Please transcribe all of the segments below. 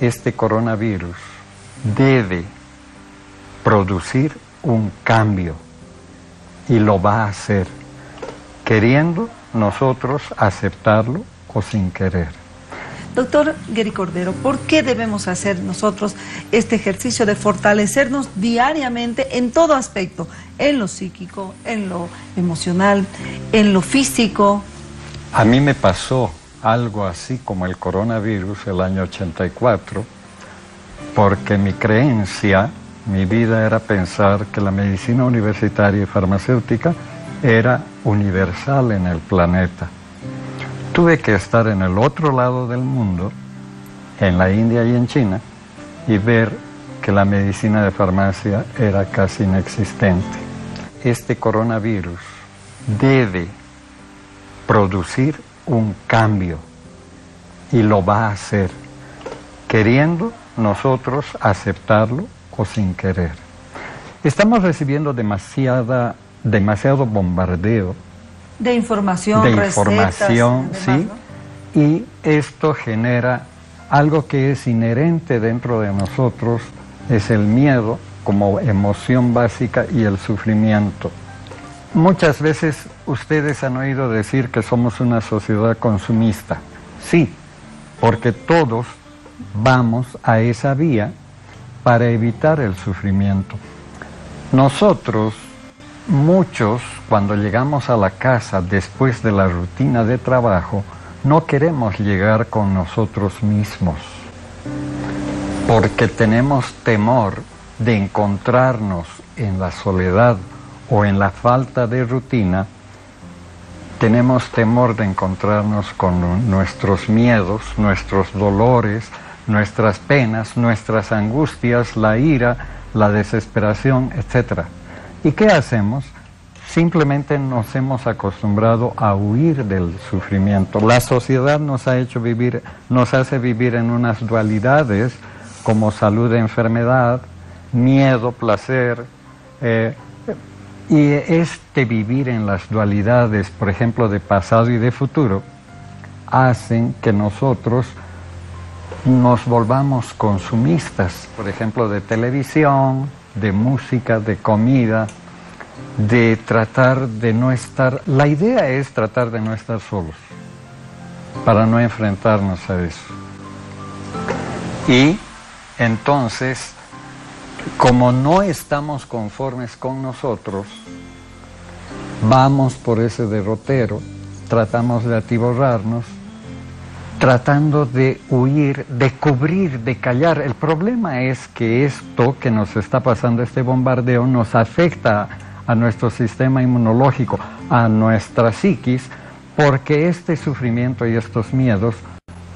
este coronavirus debe producir un cambio y lo va a hacer, queriendo nosotros aceptarlo o sin querer. Doctor Gary Cordero, ¿por qué debemos hacer nosotros este ejercicio de fortalecernos diariamente en todo aspecto? En lo psíquico, en lo emocional, en lo físico. A mí me pasó algo así como el coronavirus el año 84, porque mi creencia, mi vida era pensar que la medicina universitaria y farmacéutica era universal en el planeta tuve que estar en el otro lado del mundo, en la India y en China, y ver que la medicina de farmacia era casi inexistente. Este coronavirus debe producir un cambio y lo va a hacer, queriendo nosotros aceptarlo o sin querer. Estamos recibiendo demasiada, demasiado bombardeo de información, de información, sí, y esto genera algo que es inherente dentro de nosotros, es el miedo como emoción básica y el sufrimiento. Muchas veces ustedes han oído decir que somos una sociedad consumista. Sí, porque todos vamos a esa vía para evitar el sufrimiento. Nosotros Muchos, cuando llegamos a la casa después de la rutina de trabajo, no queremos llegar con nosotros mismos, porque tenemos temor de encontrarnos en la soledad o en la falta de rutina, tenemos temor de encontrarnos con nuestros miedos, nuestros dolores, nuestras penas, nuestras angustias, la ira, la desesperación, etc. ¿Y qué hacemos? Simplemente nos hemos acostumbrado a huir del sufrimiento. La sociedad nos ha hecho vivir, nos hace vivir en unas dualidades como salud enfermedad, miedo, placer. Eh, y este vivir en las dualidades, por ejemplo, de pasado y de futuro, hacen que nosotros nos volvamos consumistas, por ejemplo, de televisión, de música, de comida, de tratar de no estar... La idea es tratar de no estar solos, para no enfrentarnos a eso. Y entonces, como no estamos conformes con nosotros, vamos por ese derrotero, tratamos de atiborrarnos, tratando de huir, de cubrir, de callar. El problema es que esto que nos está pasando, este bombardeo, nos afecta a nuestro sistema inmunológico, a nuestra psiquis, porque este sufrimiento y estos miedos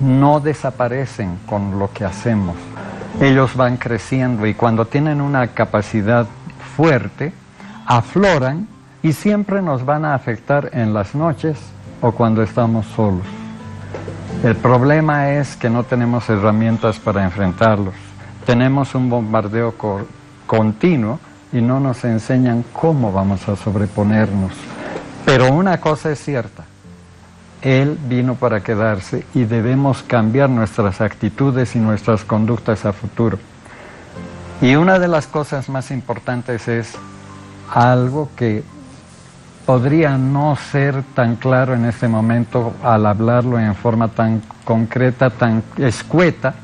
no desaparecen con lo que hacemos. Ellos van creciendo y cuando tienen una capacidad fuerte, afloran y siempre nos van a afectar en las noches o cuando estamos solos. El problema es que no tenemos herramientas para enfrentarlos. Tenemos un bombardeo continuo y no nos enseñan cómo vamos a sobreponernos. Pero una cosa es cierta, Él vino para quedarse y debemos cambiar nuestras actitudes y nuestras conductas a futuro. Y una de las cosas más importantes es algo que podría no ser tan claro en este momento al hablarlo en forma tan concreta, tan escueta,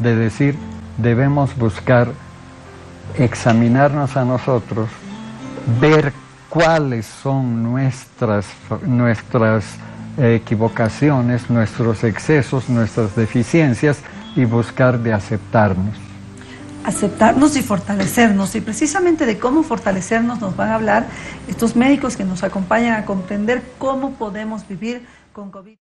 de decir, debemos buscar examinarnos a nosotros, ver cuáles son nuestras, nuestras equivocaciones, nuestros excesos, nuestras deficiencias y buscar de aceptarnos aceptarnos y fortalecernos. Y precisamente de cómo fortalecernos nos van a hablar estos médicos que nos acompañan a comprender cómo podemos vivir con COVID.